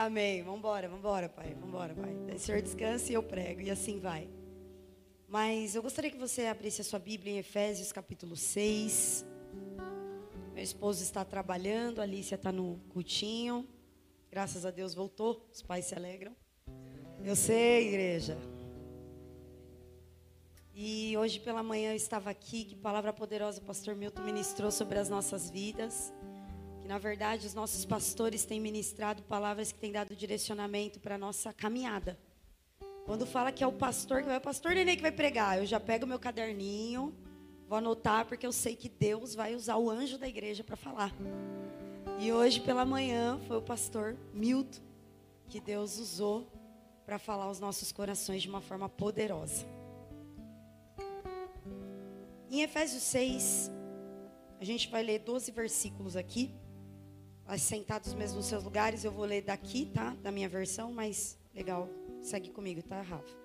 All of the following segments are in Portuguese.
Amém. Vambora, vambora, Pai. Vambora, Pai. O Senhor descanse e eu prego. E assim vai. Mas eu gostaria que você abrisse a sua Bíblia em Efésios capítulo 6. Meu esposo está trabalhando, a Alicia está no cultinho. Graças a Deus voltou. Os pais se alegram. Eu sei, igreja. E hoje pela manhã eu estava aqui, que palavra poderosa o pastor Milton ministrou sobre as nossas vidas. Na verdade os nossos pastores têm ministrado palavras que têm dado direcionamento para a nossa caminhada. Quando fala que é o pastor que vai, o pastor Nenê que vai pregar, eu já pego meu caderninho, vou anotar porque eu sei que Deus vai usar o anjo da igreja para falar. E hoje pela manhã foi o pastor Milton que Deus usou para falar aos nossos corações de uma forma poderosa. Em Efésios 6, a gente vai ler 12 versículos aqui. Sentados mesmo nos seus lugares, eu vou ler daqui, tá? Da minha versão, mas legal, segue comigo, tá, Rafa?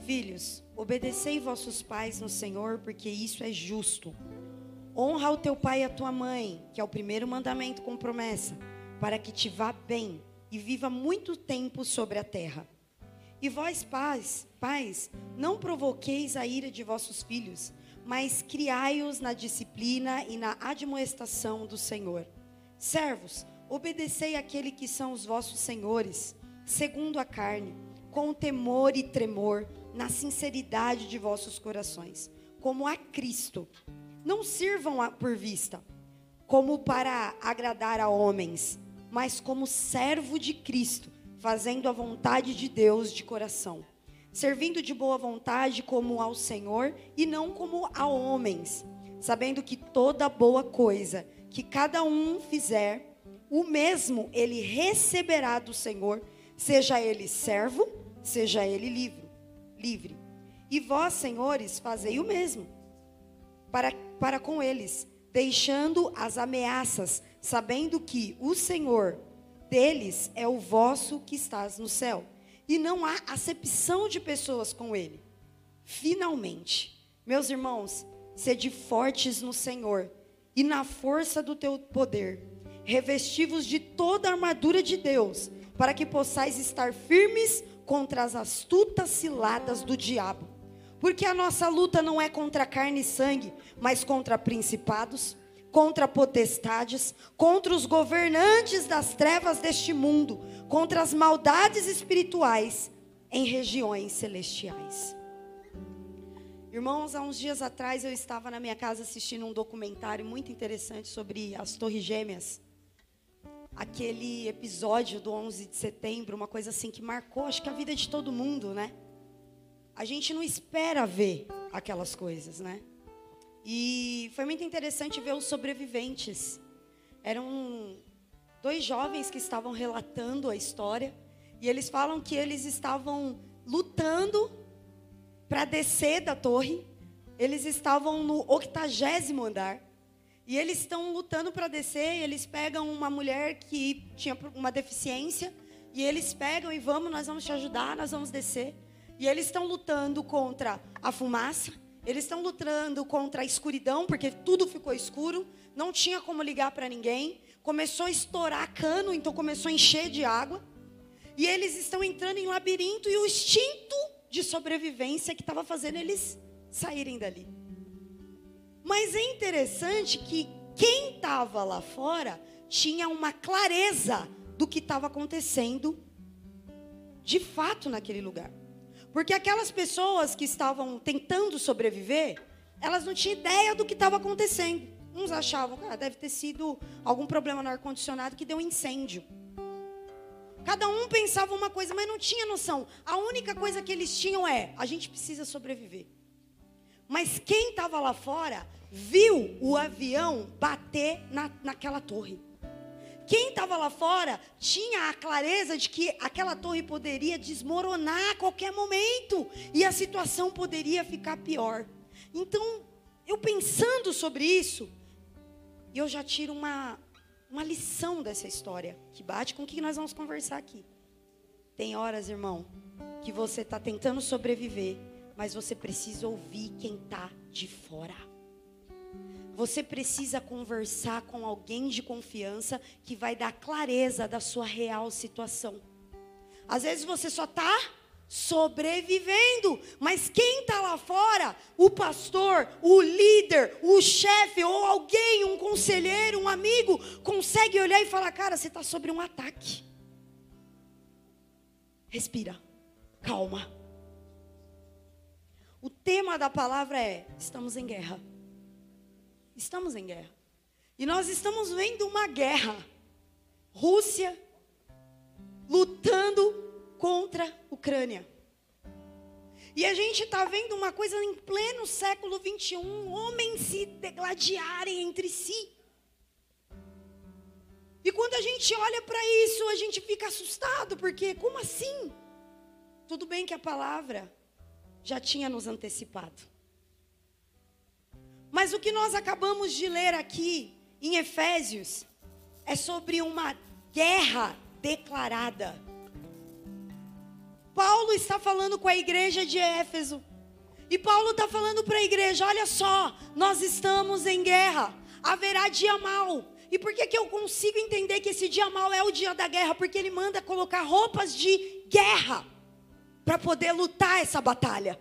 Filhos, obedecei vossos pais no Senhor, porque isso é justo. Honra o teu pai e a tua mãe, que é o primeiro mandamento com promessa, para que te vá bem e viva muito tempo sobre a terra. E vós, pais, pais, não provoqueis a ira de vossos filhos, mas criai-os na disciplina e na admoestação do Senhor. Servos, obedecei àquele que são os vossos senhores, segundo a carne, com temor e tremor, na sinceridade de vossos corações, como a Cristo. Não sirvam por vista, como para agradar a homens, mas como servo de Cristo, fazendo a vontade de Deus de coração servindo de boa vontade como ao Senhor e não como a homens, sabendo que toda boa coisa que cada um fizer, o mesmo ele receberá do Senhor, seja ele servo, seja ele livre. livre. E vós, senhores, fazei o mesmo para, para com eles, deixando as ameaças, sabendo que o Senhor deles é o vosso que estás no céu e não há acepção de pessoas com ele. Finalmente, meus irmãos, sede fortes no Senhor e na força do teu poder, revestivos de toda a armadura de Deus, para que possais estar firmes contra as astutas ciladas do diabo. Porque a nossa luta não é contra carne e sangue, mas contra principados, contra potestades, contra os governantes das trevas deste mundo, contra as maldades espirituais em regiões celestiais. Irmãos, há uns dias atrás eu estava na minha casa assistindo um documentário muito interessante sobre as Torres Gêmeas. Aquele episódio do 11 de setembro, uma coisa assim que marcou, acho que a vida de todo mundo, né? A gente não espera ver aquelas coisas, né? E foi muito interessante ver os sobreviventes. Eram dois jovens que estavam relatando a história. E eles falam que eles estavam lutando para descer da torre. Eles estavam no octagésimo andar. E eles estão lutando para descer. Eles pegam uma mulher que tinha uma deficiência. E eles pegam e vamos, nós vamos te ajudar, nós vamos descer. E eles estão lutando contra a fumaça. Eles estão lutando contra a escuridão, porque tudo ficou escuro, não tinha como ligar para ninguém. Começou a estourar cano, então começou a encher de água. E eles estão entrando em labirinto e o instinto de sobrevivência que estava fazendo eles saírem dali. Mas é interessante que quem estava lá fora tinha uma clareza do que estava acontecendo de fato naquele lugar. Porque aquelas pessoas que estavam tentando sobreviver, elas não tinham ideia do que estava acontecendo. Uns achavam, ah, deve ter sido algum problema no ar-condicionado que deu um incêndio. Cada um pensava uma coisa, mas não tinha noção. A única coisa que eles tinham é: a gente precisa sobreviver. Mas quem estava lá fora viu o avião bater na, naquela torre. Quem estava lá fora tinha a clareza de que aquela torre poderia desmoronar a qualquer momento e a situação poderia ficar pior. Então, eu pensando sobre isso, eu já tiro uma, uma lição dessa história, que bate com o que nós vamos conversar aqui. Tem horas, irmão, que você está tentando sobreviver, mas você precisa ouvir quem está de fora. você precisa conversar com alguém de confiança que vai dar clareza da sua real situação. Às vezes você só está sobrevivendo, mas quem está lá fora, o pastor, o líder, o chefe ou alguém, um conselheiro, um amigo, consegue olhar e falar: cara, você está sobre um ataque. Respira, calma. O tema da palavra é: estamos em guerra. Estamos em guerra. E nós estamos vendo uma guerra. Rússia lutando contra a Ucrânia. E a gente está vendo uma coisa em pleno século 21, homens se degladiarem entre si. E quando a gente olha para isso, a gente fica assustado, porque como assim? Tudo bem que a palavra já tinha nos antecipado. Mas o que nós acabamos de ler aqui em Efésios é sobre uma guerra declarada. Paulo está falando com a igreja de Éfeso. E Paulo está falando para a igreja: olha só, nós estamos em guerra, haverá dia mal. E por que, que eu consigo entender que esse dia mal é o dia da guerra? Porque ele manda colocar roupas de guerra para poder lutar essa batalha.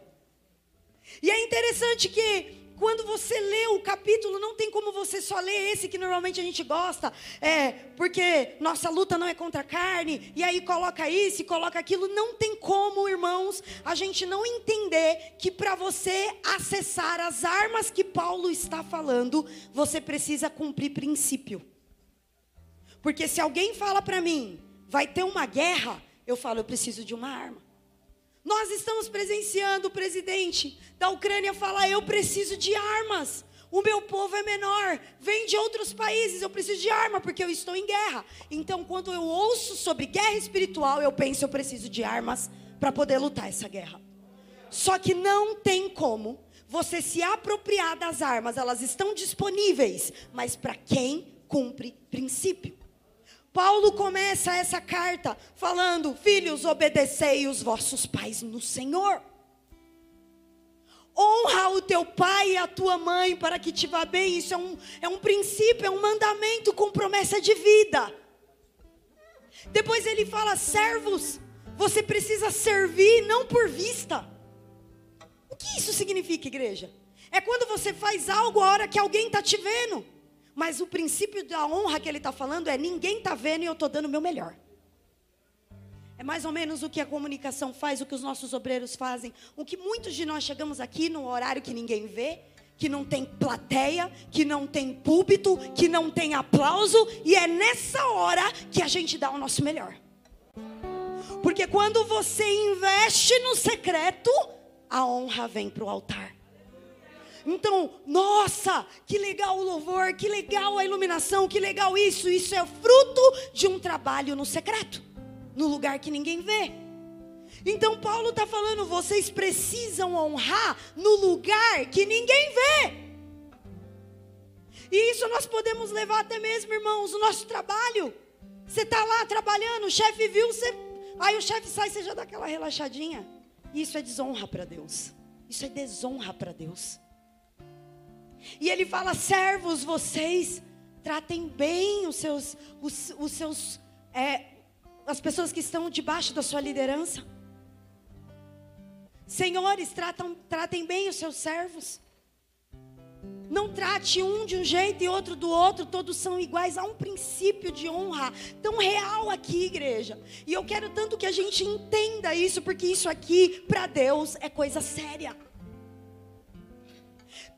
E é interessante que quando você lê o capítulo, não tem como você só ler esse que normalmente a gente gosta, é, porque nossa luta não é contra a carne, e aí coloca isso e coloca aquilo. Não tem como, irmãos, a gente não entender que para você acessar as armas que Paulo está falando, você precisa cumprir princípio. Porque se alguém fala para mim, vai ter uma guerra, eu falo, eu preciso de uma arma. Nós estamos presenciando o presidente da Ucrânia falar: eu preciso de armas. O meu povo é menor, vem de outros países, eu preciso de arma porque eu estou em guerra. Então, quando eu ouço sobre guerra espiritual, eu penso: eu preciso de armas para poder lutar essa guerra. Só que não tem como você se apropriar das armas, elas estão disponíveis, mas para quem cumpre princípio. Paulo começa essa carta falando: Filhos, obedecei os vossos pais no Senhor. Honra o teu pai e a tua mãe para que te vá bem. Isso é um, é um princípio, é um mandamento com promessa de vida. Depois ele fala: servos, você precisa servir não por vista. O que isso significa, igreja? É quando você faz algo a hora que alguém está te vendo. Mas o princípio da honra que ele está falando é: ninguém está vendo e eu estou dando o meu melhor. É mais ou menos o que a comunicação faz, o que os nossos obreiros fazem. O que muitos de nós chegamos aqui no horário que ninguém vê, que não tem plateia, que não tem púlpito, que não tem aplauso, e é nessa hora que a gente dá o nosso melhor. Porque quando você investe no secreto, a honra vem para o altar. Então, nossa, que legal o louvor, que legal a iluminação, que legal isso. Isso é fruto de um trabalho no secreto, no lugar que ninguém vê. Então, Paulo está falando: vocês precisam honrar no lugar que ninguém vê. E isso nós podemos levar até mesmo, irmãos, o nosso trabalho. Você está lá trabalhando, o chefe viu, você... aí o chefe sai, você já dá aquela relaxadinha. Isso é desonra para Deus. Isso é desonra para Deus. E ele fala: servos, vocês tratem bem os seus, os, os seus, é, as pessoas que estão debaixo da sua liderança. Senhores, tratam, tratem bem os seus servos. Não trate um de um jeito e outro do outro, todos são iguais. Há um princípio de honra tão real aqui, igreja. E eu quero tanto que a gente entenda isso, porque isso aqui, para Deus, é coisa séria.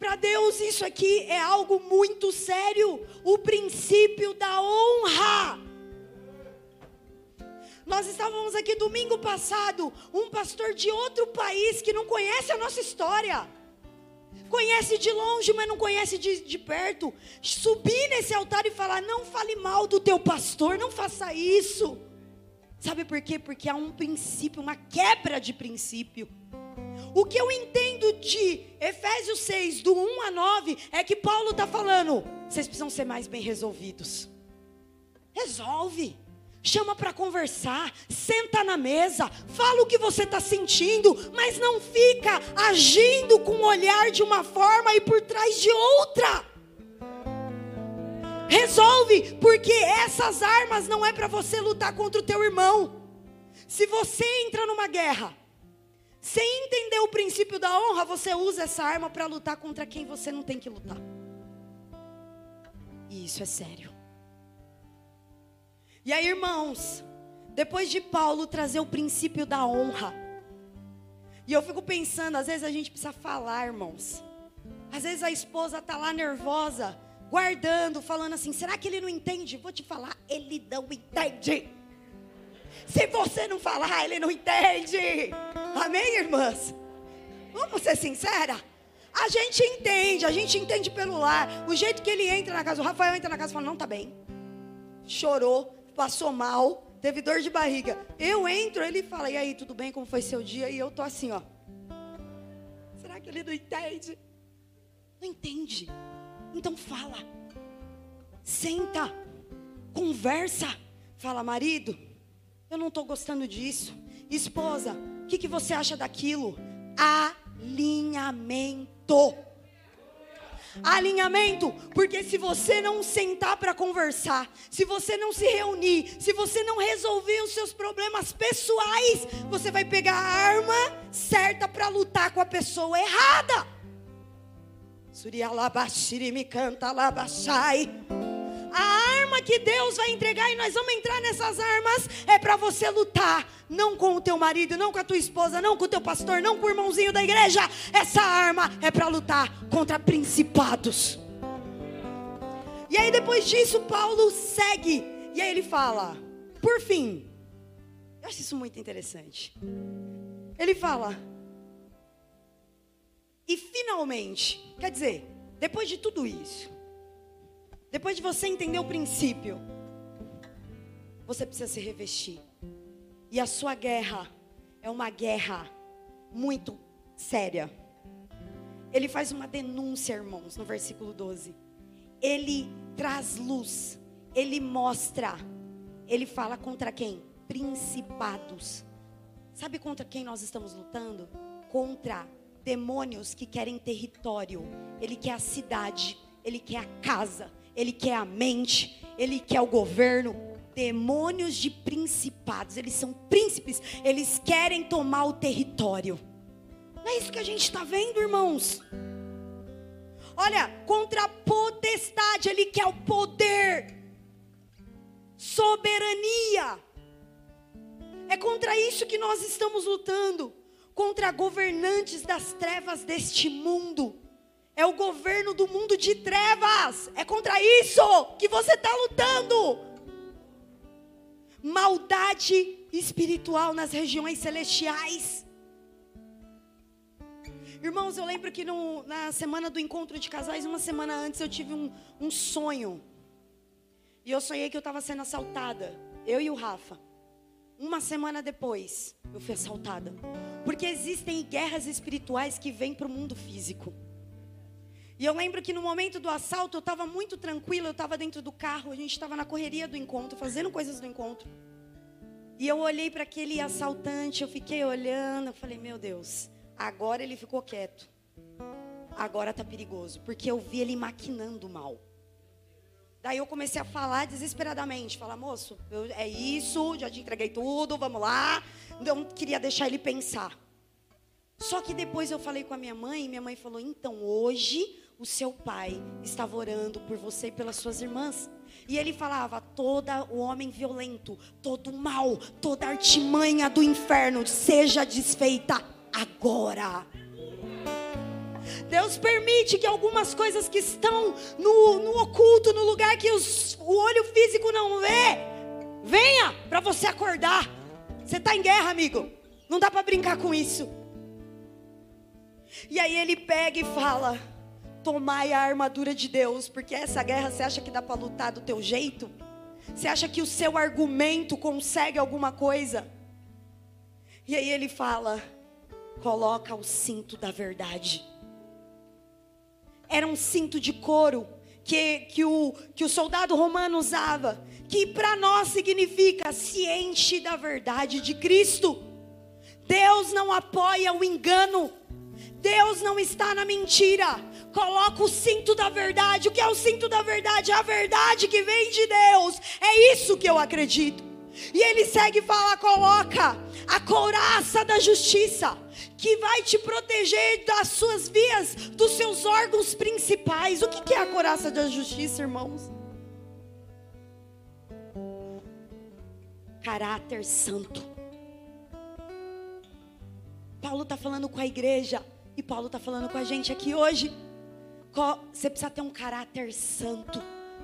Para Deus, isso aqui é algo muito sério. O princípio da honra. Nós estávamos aqui domingo passado, um pastor de outro país que não conhece a nossa história. Conhece de longe, mas não conhece de, de perto. Subir nesse altar e falar: não fale mal do teu pastor, não faça isso. Sabe por quê? Porque há um princípio, uma quebra de princípio. O que eu entendo de Efésios 6, do 1 a 9, é que Paulo está falando: vocês precisam ser mais bem resolvidos. Resolve. Chama para conversar, senta na mesa, fala o que você está sentindo, mas não fica agindo com o olhar de uma forma e por trás de outra. Resolve, porque essas armas não é para você lutar contra o teu irmão. Se você entra numa guerra, sem entender o princípio da honra, você usa essa arma para lutar contra quem você não tem que lutar. E isso é sério. E aí, irmãos, depois de Paulo trazer o princípio da honra, e eu fico pensando, às vezes a gente precisa falar, irmãos. Às vezes a esposa tá lá nervosa, guardando, falando assim: será que ele não entende? Vou te falar, ele não entende. Se você não falar, ele não entende. Amém, irmãs? Vamos ser sincera? A gente entende, a gente entende pelo lar. O jeito que ele entra na casa, o Rafael entra na casa e fala: não tá bem. Chorou, passou mal, teve dor de barriga. Eu entro, ele fala: e aí, tudo bem? Como foi seu dia? E eu tô assim, ó. Será que ele não entende? Não entende. Então fala. Senta. Conversa. Fala, marido, eu não estou gostando disso. Esposa, o que, que você acha daquilo? Alinhamento. Alinhamento, porque se você não sentar para conversar, se você não se reunir, se você não resolver os seus problemas pessoais, você vai pegar a arma certa para lutar com a pessoa errada. Surialabashiri me canta labashai. A arma que Deus vai entregar e nós vamos entrar nessas armas é para você lutar, não com o teu marido, não com a tua esposa, não com o teu pastor, não com o irmãozinho da igreja. Essa arma é para lutar contra principados. E aí depois disso Paulo segue e aí ele fala: "Por fim, eu acho isso muito interessante. Ele fala: E finalmente, quer dizer, depois de tudo isso, depois de você entender o princípio, você precisa se revestir. E a sua guerra é uma guerra muito séria. Ele faz uma denúncia, irmãos, no versículo 12. Ele traz luz, ele mostra, ele fala contra quem? Principados. Sabe contra quem nós estamos lutando? Contra demônios que querem território. Ele quer a cidade, ele quer a casa, ele quer a mente, ele quer o governo. Demônios de principados, eles são príncipes, eles querem tomar o território. Não é isso que a gente está vendo, irmãos? Olha, contra a potestade, ele quer o poder, soberania. É contra isso que nós estamos lutando contra governantes das trevas deste mundo. É o governo do mundo de trevas. É contra isso que você está lutando. Maldade espiritual nas regiões celestiais. Irmãos, eu lembro que no, na semana do encontro de casais, uma semana antes, eu tive um, um sonho. E eu sonhei que eu estava sendo assaltada. Eu e o Rafa. Uma semana depois, eu fui assaltada. Porque existem guerras espirituais que vêm para o mundo físico. E eu lembro que no momento do assalto eu estava muito tranquila, eu estava dentro do carro, a gente estava na correria do encontro, fazendo coisas do encontro. E eu olhei para aquele assaltante, eu fiquei olhando, eu falei, meu Deus, agora ele ficou quieto. Agora está perigoso, porque eu vi ele maquinando mal. Daí eu comecei a falar desesperadamente, falar, moço, eu, é isso, já te entreguei tudo, vamos lá. Eu queria deixar ele pensar. Só que depois eu falei com a minha mãe, e minha mãe falou: então hoje o seu pai estava orando por você e pelas suas irmãs. E ele falava: todo o homem violento, todo mal, toda artimanha do inferno seja desfeita agora. Deus permite que algumas coisas que estão no, no oculto, no lugar que os, o olho físico não vê, venha para você acordar. Você está em guerra, amigo. Não dá para brincar com isso. E aí ele pega e fala: Tomai a armadura de Deus, porque essa guerra você acha que dá para lutar do teu jeito? Você acha que o seu argumento consegue alguma coisa? E aí ele fala: Coloca o cinto da verdade. Era um cinto de couro que, que, o, que o soldado romano usava, que para nós significa se enche da verdade de Cristo. Deus não apoia o engano. Deus não está na mentira. Coloca o cinto da verdade. O que é o cinto da verdade? A verdade que vem de Deus. É isso que eu acredito. E ele segue e fala: coloca a couraça da justiça, que vai te proteger das suas vias, dos seus órgãos principais. O que é a couraça da justiça, irmãos? Caráter santo. Paulo está falando com a igreja e Paulo está falando com a gente aqui hoje. Você precisa ter um caráter santo,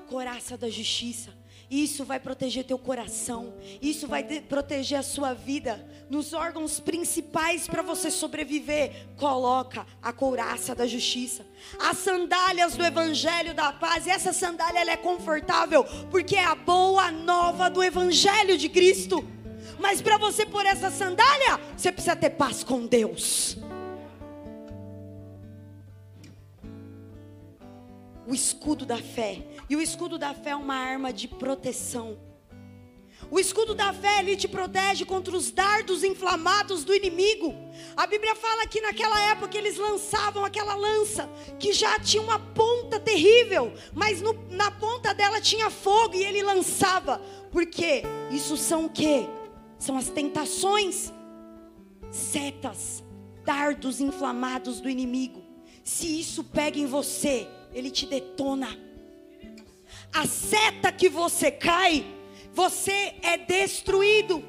coraça da justiça. Isso vai proteger teu coração. Isso vai proteger a sua vida. Nos órgãos principais para você sobreviver, coloca a couraça da justiça. As sandálias do evangelho da paz. E essa sandália é confortável porque é a boa nova do evangelho de Cristo. Mas para você pôr essa sandália, você precisa ter paz com Deus. O escudo da fé. E o escudo da fé é uma arma de proteção. O escudo da fé ele te protege contra os dardos inflamados do inimigo. A Bíblia fala que naquela época eles lançavam aquela lança que já tinha uma ponta terrível, mas no, na ponta dela tinha fogo e ele lançava. Porque isso são o quê? São as tentações, setas, dardos inflamados do inimigo. Se isso pega em você, ele te detona. A seta que você cai, você é destruído.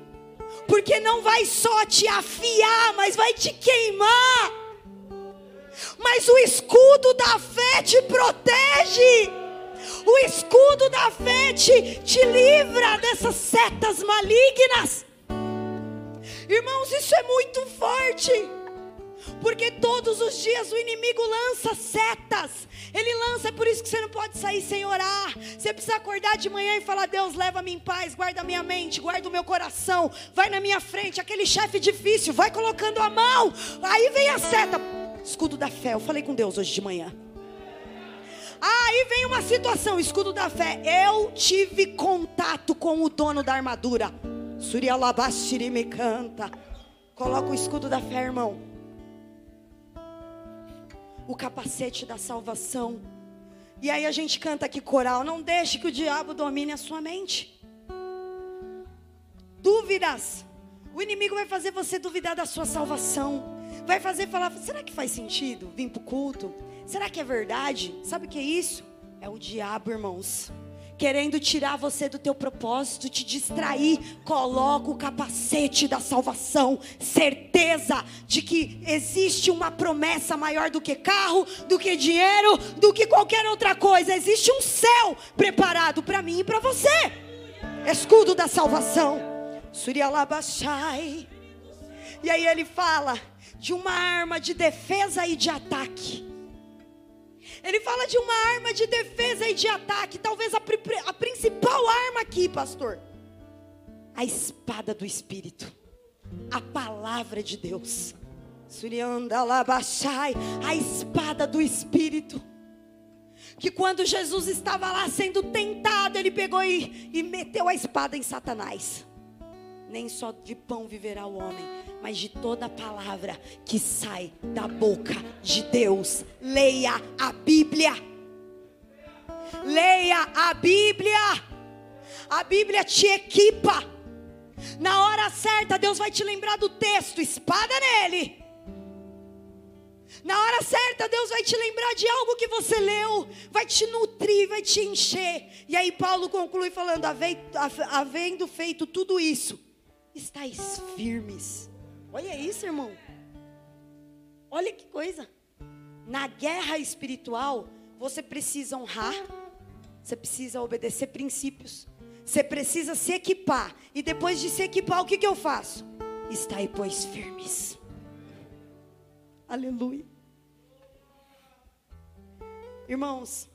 Porque não vai só te afiar, mas vai te queimar. Mas o escudo da fé te protege. O escudo da fé te, te livra dessas setas malignas. Irmãos, isso é muito forte. Porque todos os dias o inimigo lança setas. Ele lança, é por isso que você não pode sair sem orar. Você precisa acordar de manhã e falar: Deus, leva-me em paz, guarda minha mente, guarda o meu coração. Vai na minha frente, aquele chefe difícil, vai colocando a mão. Aí vem a seta, escudo da fé. Eu falei com Deus hoje de manhã. Aí vem uma situação, escudo da fé. Eu tive contato com o dono da armadura. Surialabashiri me canta. Coloca o escudo da fé, irmão o capacete da salvação. E aí a gente canta aqui coral: não deixe que o diabo domine a sua mente. Dúvidas. O inimigo vai fazer você duvidar da sua salvação. Vai fazer falar: será que faz sentido vir para o culto? Será que é verdade? Sabe o que é isso? É o diabo, irmãos querendo tirar você do teu propósito, te distrair, coloca o capacete da salvação, certeza de que existe uma promessa maior do que carro, do que dinheiro, do que qualquer outra coisa. Existe um céu preparado para mim e para você. Escudo da salvação. Surialabashai. E aí ele fala de uma arma de defesa e de ataque. Ele fala de uma arma de defesa e de ataque. Talvez a, a principal arma aqui, pastor. A espada do Espírito. A palavra de Deus. A espada do Espírito. Que quando Jesus estava lá sendo tentado, ele pegou e, e meteu a espada em Satanás. Nem só de pão viverá o homem, mas de toda palavra que sai da boca de Deus. Leia a Bíblia. Leia a Bíblia. A Bíblia te equipa. Na hora certa, Deus vai te lembrar do texto, espada nele. Na hora certa, Deus vai te lembrar de algo que você leu, vai te nutrir, vai te encher. E aí, Paulo conclui falando: havendo feito tudo isso, estáis firmes. Olha isso, irmão. Olha que coisa. Na guerra espiritual, você precisa honrar, você precisa obedecer princípios, você precisa se equipar. E depois de se equipar, o que, que eu faço? Estai, pois, firmes. Aleluia. Irmãos,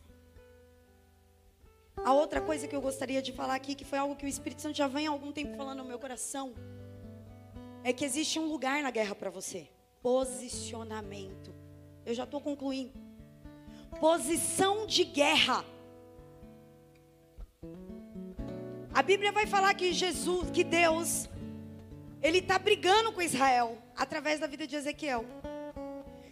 a outra coisa que eu gostaria de falar aqui, que foi algo que o Espírito Santo já vem há algum tempo falando no meu coração, é que existe um lugar na guerra para você. Posicionamento. Eu já estou concluindo. Posição de guerra. A Bíblia vai falar que Jesus, que Deus, ele está brigando com Israel através da vida de Ezequiel.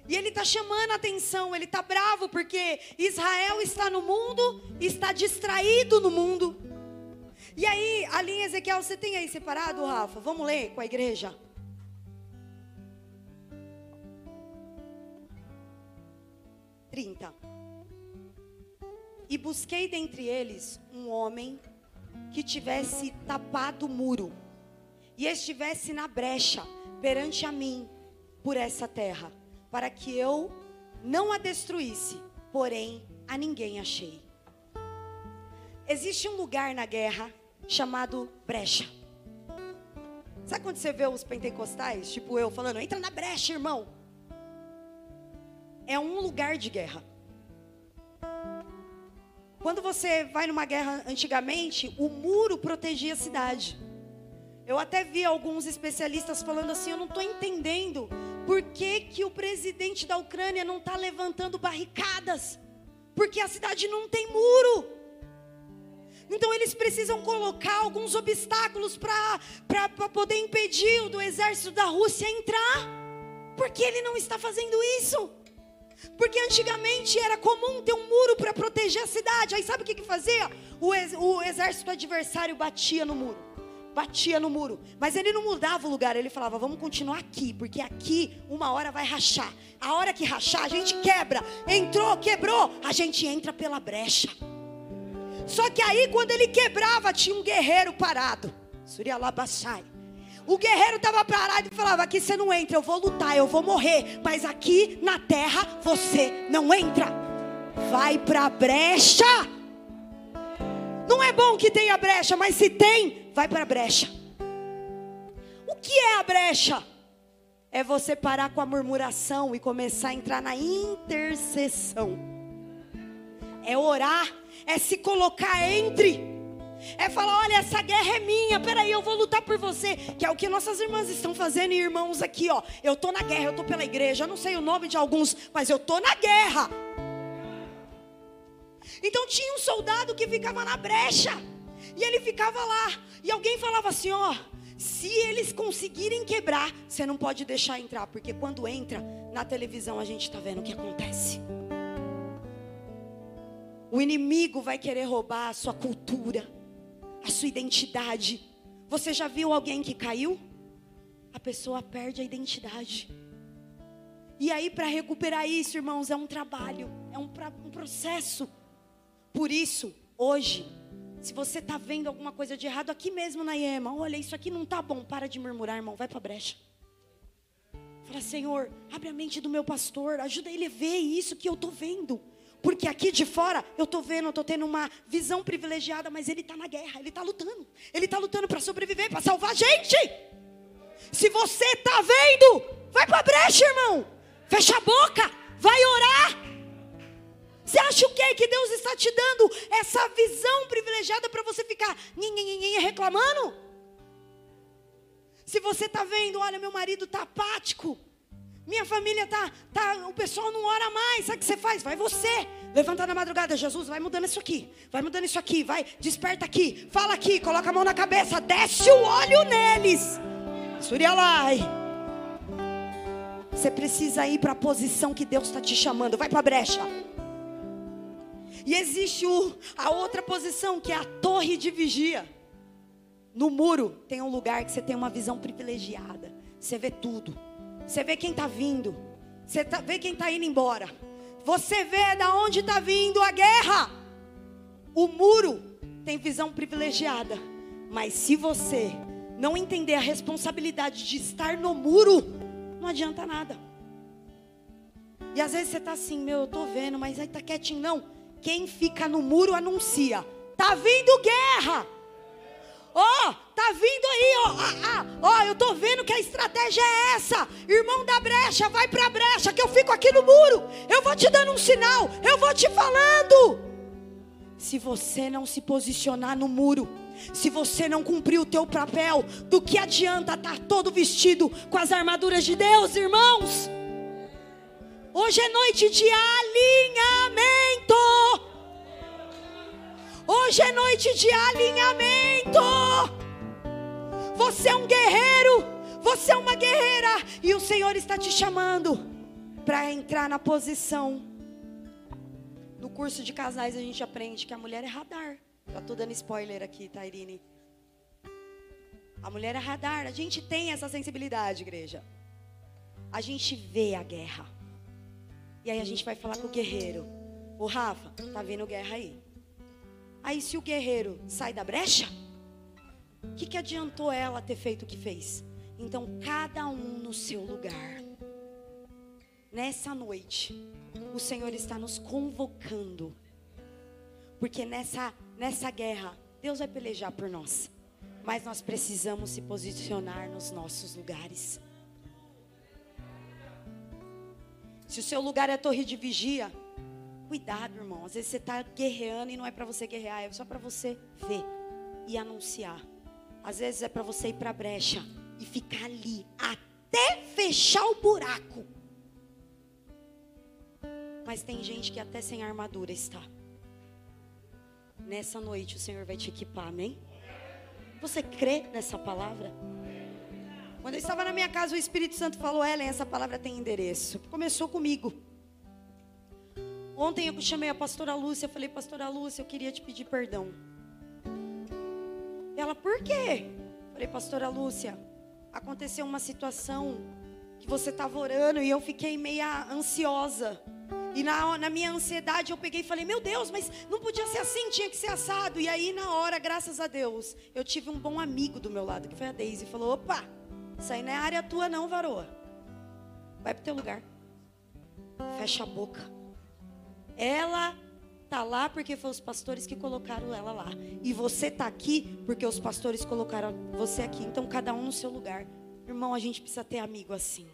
E ele está chamando a atenção, ele está bravo porque Israel está no mundo, está distraído no mundo. E aí, a linha Ezequiel, você tem aí separado, Rafa? Vamos ler com a igreja? Trinta. E busquei dentre eles um homem que tivesse tapado o muro e estivesse na brecha perante a mim por essa terra, para que eu não a destruísse, porém a ninguém achei. Existe um lugar na guerra chamado brecha. Sabe quando você vê os pentecostais, tipo eu, falando, entra na brecha, irmão? É um lugar de guerra. Quando você vai numa guerra antigamente, o muro protegia a cidade. Eu até vi alguns especialistas falando assim: eu não estou entendendo por que, que o presidente da Ucrânia não está levantando barricadas, porque a cidade não tem muro. Então eles precisam colocar alguns obstáculos para poder impedir o exército da Rússia entrar. Porque ele não está fazendo isso. Porque antigamente era comum ter um muro para proteger a cidade. Aí sabe o que, que fazia? O, ex, o exército adversário batia no muro batia no muro. Mas ele não mudava o lugar, ele falava: vamos continuar aqui, porque aqui uma hora vai rachar. A hora que rachar, a gente quebra. Entrou, quebrou, a gente entra pela brecha. Só que aí, quando ele quebrava, tinha um guerreiro parado. Surialabassai. O guerreiro estava parado e falava: Aqui você não entra, eu vou lutar, eu vou morrer. Mas aqui na terra você não entra. Vai para a brecha. Não é bom que tenha brecha, mas se tem, vai para a brecha. O que é a brecha? É você parar com a murmuração e começar a entrar na intercessão. É orar, é se colocar entre. É falar, olha, essa guerra é minha, peraí, eu vou lutar por você. Que é o que nossas irmãs estão fazendo e irmãos aqui, ó. Eu tô na guerra, eu tô pela igreja, eu não sei o nome de alguns, mas eu tô na guerra. Então tinha um soldado que ficava na brecha. E ele ficava lá. E alguém falava assim: ó, se eles conseguirem quebrar, você não pode deixar entrar, porque quando entra na televisão a gente está vendo o que acontece. O inimigo vai querer roubar a sua cultura, a sua identidade. Você já viu alguém que caiu? A pessoa perde a identidade. E aí, para recuperar isso, irmãos, é um trabalho, é um, um processo. Por isso, hoje, se você está vendo alguma coisa de errado aqui mesmo na IEMA, olha, isso aqui não está bom, para de murmurar, irmão, vai para a brecha. Fala, Senhor, abre a mente do meu pastor, ajuda ele a ver isso que eu estou vendo. Porque aqui de fora eu estou vendo, eu estou tendo uma visão privilegiada, mas ele está na guerra, ele está lutando. Ele está lutando para sobreviver, para salvar a gente. Se você está vendo, vai para a brecha, irmão. Fecha a boca, vai orar. Você acha o quê? Que Deus está te dando essa visão privilegiada para você ficar reclamando? Se você está vendo, olha, meu marido está apático, minha família tá, tá, o pessoal não ora mais. Sabe o que você faz? Vai você. Levanta na madrugada, Jesus, vai mudando isso aqui. Vai mudando isso aqui, vai, desperta aqui, fala aqui, coloca a mão na cabeça, desce o óleo neles. Surialai. Você precisa ir para a posição que Deus está te chamando. Vai para a brecha. E existe o, a outra posição, que é a torre de vigia. No muro tem um lugar que você tem uma visão privilegiada. Você vê tudo. Você vê quem está vindo. Você tá, vê quem está indo embora. Você vê da onde está vindo a guerra. O muro tem visão privilegiada. Mas se você não entender a responsabilidade de estar no muro, não adianta nada. E às vezes você está assim, meu, eu estou vendo, mas aí está quietinho. Não, quem fica no muro anuncia: tá vindo guerra. Ó, oh, tá vindo aí, ó. Ah, ah, ó, eu tô vendo que a estratégia é essa. Irmão da brecha, vai pra brecha, que eu fico aqui no muro. Eu vou te dando um sinal, eu vou te falando. Se você não se posicionar no muro, se você não cumprir o teu papel, do que adianta estar tá todo vestido com as armaduras de Deus, irmãos? Hoje é noite de alinhamento. Hoje é noite de alinhamento. Você é um guerreiro, você é uma guerreira, e o Senhor está te chamando para entrar na posição. No curso de casais a gente aprende que a mulher é radar. Já tô dando spoiler aqui, tá, Irine? A mulher é radar. A gente tem essa sensibilidade, igreja. A gente vê a guerra. E aí a gente vai falar com o guerreiro. Ô Rafa, tá vendo guerra aí? Aí se o guerreiro sai da brecha, o que, que adiantou ela ter feito o que fez? Então, cada um no seu lugar. Nessa noite, o Senhor está nos convocando. Porque nessa, nessa guerra, Deus vai pelejar por nós. Mas nós precisamos se posicionar nos nossos lugares. Se o seu lugar é torre de vigia, cuidado, irmão. Às vezes você está guerreando e não é para você guerrear, é só para você ver e anunciar. Às vezes é para você ir para a brecha e ficar ali até fechar o buraco. Mas tem gente que até sem armadura está. Nessa noite o Senhor vai te equipar, amém? Você crê nessa palavra? Quando eu estava na minha casa, o Espírito Santo falou: Ellen, essa palavra tem endereço. Começou comigo. Ontem eu chamei a pastora Lúcia, falei, pastora Lúcia, eu queria te pedir perdão. Ela, por quê? Falei, pastora Lúcia, aconteceu uma situação que você estava orando e eu fiquei meia ansiosa. E na, na minha ansiedade eu peguei e falei, meu Deus, mas não podia ser assim, tinha que ser assado. E aí na hora, graças a Deus, eu tive um bom amigo do meu lado, que foi a Deise, e falou, opa, isso aí não é área tua não, varoa. Vai pro teu lugar. Fecha a boca. Ela tá lá porque foi os pastores que colocaram ela lá. E você tá aqui porque os pastores colocaram você aqui. Então cada um no seu lugar. Irmão, a gente precisa ter amigo assim.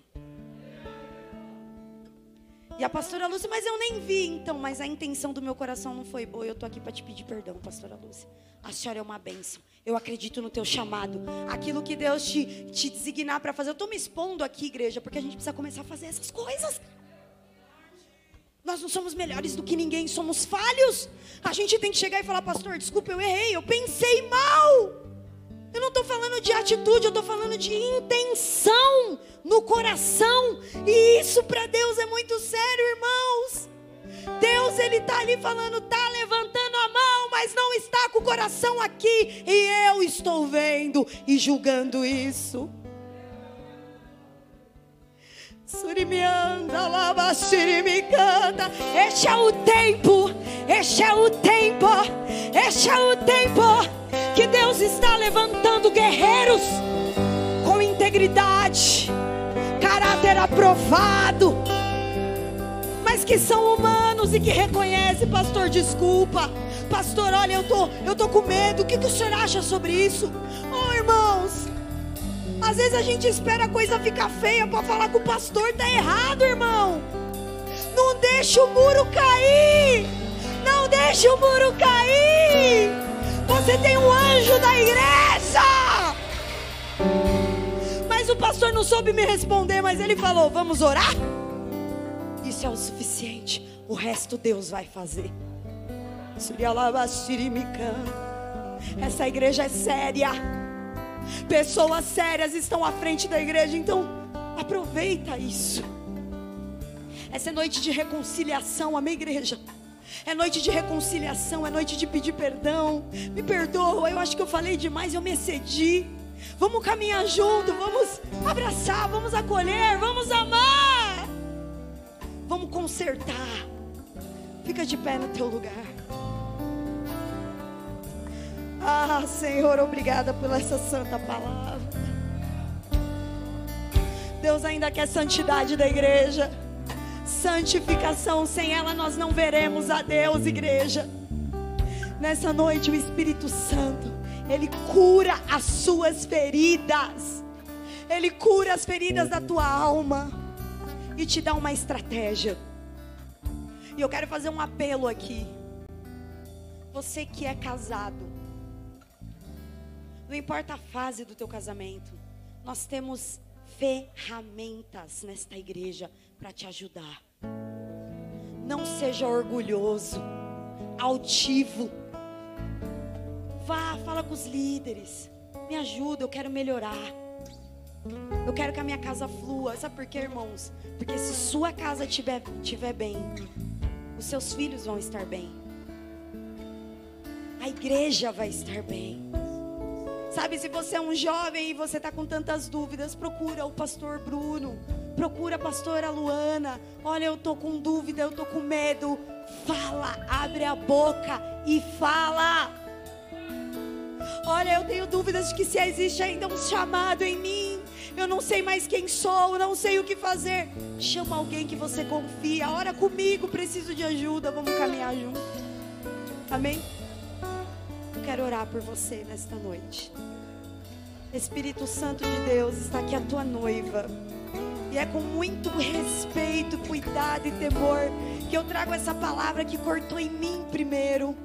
E a pastora Lúcia, mas eu nem vi, então, mas a intenção do meu coração não foi boa. Eu tô aqui para te pedir perdão, pastora Lúcia. A senhora é uma bênção. Eu acredito no teu chamado. Aquilo que Deus te, te designar para fazer. Eu tô me expondo aqui, igreja, porque a gente precisa começar a fazer essas coisas. Nós não somos melhores do que ninguém, somos falhos. A gente tem que chegar e falar, pastor, desculpa, eu errei, eu pensei mal. Eu não estou falando de atitude, eu estou falando de intenção no coração. E isso para Deus é muito sério, irmãos. Deus, Ele está ali falando, está levantando a mão, mas não está com o coração aqui. E eu estou vendo e julgando isso. Surimianda, lava, canta. Este é o tempo, este é o tempo, este é o tempo que Deus está levantando guerreiros com integridade, caráter aprovado, mas que são humanos e que reconhecem, pastor, desculpa. Pastor, olha, eu tô, eu tô com medo. O que, que o senhor acha sobre isso? Oh, irmãos, às vezes a gente espera a coisa ficar feia para falar com o pastor, tá errado, irmão. Não deixa o muro cair. Não deixa o muro cair. Você tem um anjo da igreja. Mas o pastor não soube me responder, mas ele falou: "Vamos orar?" Isso é o suficiente. O resto Deus vai fazer. Essa igreja é séria. Pessoas sérias estão à frente da igreja, então aproveita isso. Essa é noite de reconciliação, amém, igreja? É noite de reconciliação, é noite de pedir perdão. Me perdoa, eu acho que eu falei demais, eu me excedi. Vamos caminhar junto, vamos abraçar, vamos acolher, vamos amar. Vamos consertar. Fica de pé no teu lugar. Ah, Senhor, obrigada por essa santa palavra. Deus ainda quer santidade da igreja. Santificação, sem ela nós não veremos a Deus, igreja. Nessa noite, o Espírito Santo, Ele cura as suas feridas. Ele cura as feridas da tua alma e te dá uma estratégia. E eu quero fazer um apelo aqui. Você que é casado, não importa a fase do teu casamento, nós temos ferramentas nesta igreja para te ajudar. Não seja orgulhoso, altivo. Vá, fala com os líderes. Me ajuda, eu quero melhorar. Eu quero que a minha casa flua. Sabe por quê, irmãos? Porque se sua casa estiver tiver bem, os seus filhos vão estar bem. A igreja vai estar bem. Sabe, se você é um jovem e você está com tantas dúvidas, procura o pastor Bruno, procura a pastora Luana. Olha, eu tô com dúvida, eu tô com medo. Fala, abre a boca e fala. Olha, eu tenho dúvidas de que se existe ainda um chamado em mim. Eu não sei mais quem sou, não sei o que fazer. Chama alguém que você confia. Ora comigo, preciso de ajuda. Vamos caminhar junto. Amém? Eu quero orar por você nesta noite. Espírito Santo de Deus, está aqui a tua noiva. E é com muito respeito, cuidado e temor que eu trago essa palavra que cortou em mim primeiro.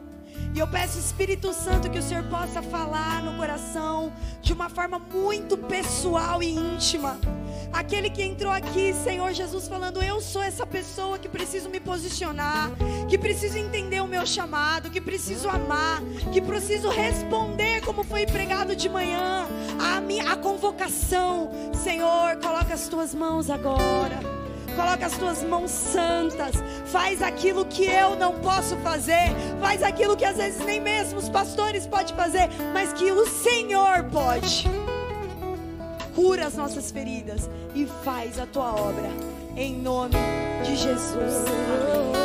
E eu peço, Espírito Santo, que o Senhor possa falar no coração de uma forma muito pessoal e íntima. Aquele que entrou aqui, Senhor Jesus, falando: Eu sou essa pessoa que preciso me posicionar, que preciso entender o meu chamado, que preciso amar, que preciso responder, como foi pregado de manhã, a, minha, a convocação. Senhor, coloca as tuas mãos agora. Coloca as tuas mãos santas. Faz aquilo que eu não posso fazer. Faz aquilo que às vezes nem mesmo os pastores podem fazer, mas que o Senhor pode. Cura as nossas feridas e faz a tua obra. Em nome de Jesus. Amém.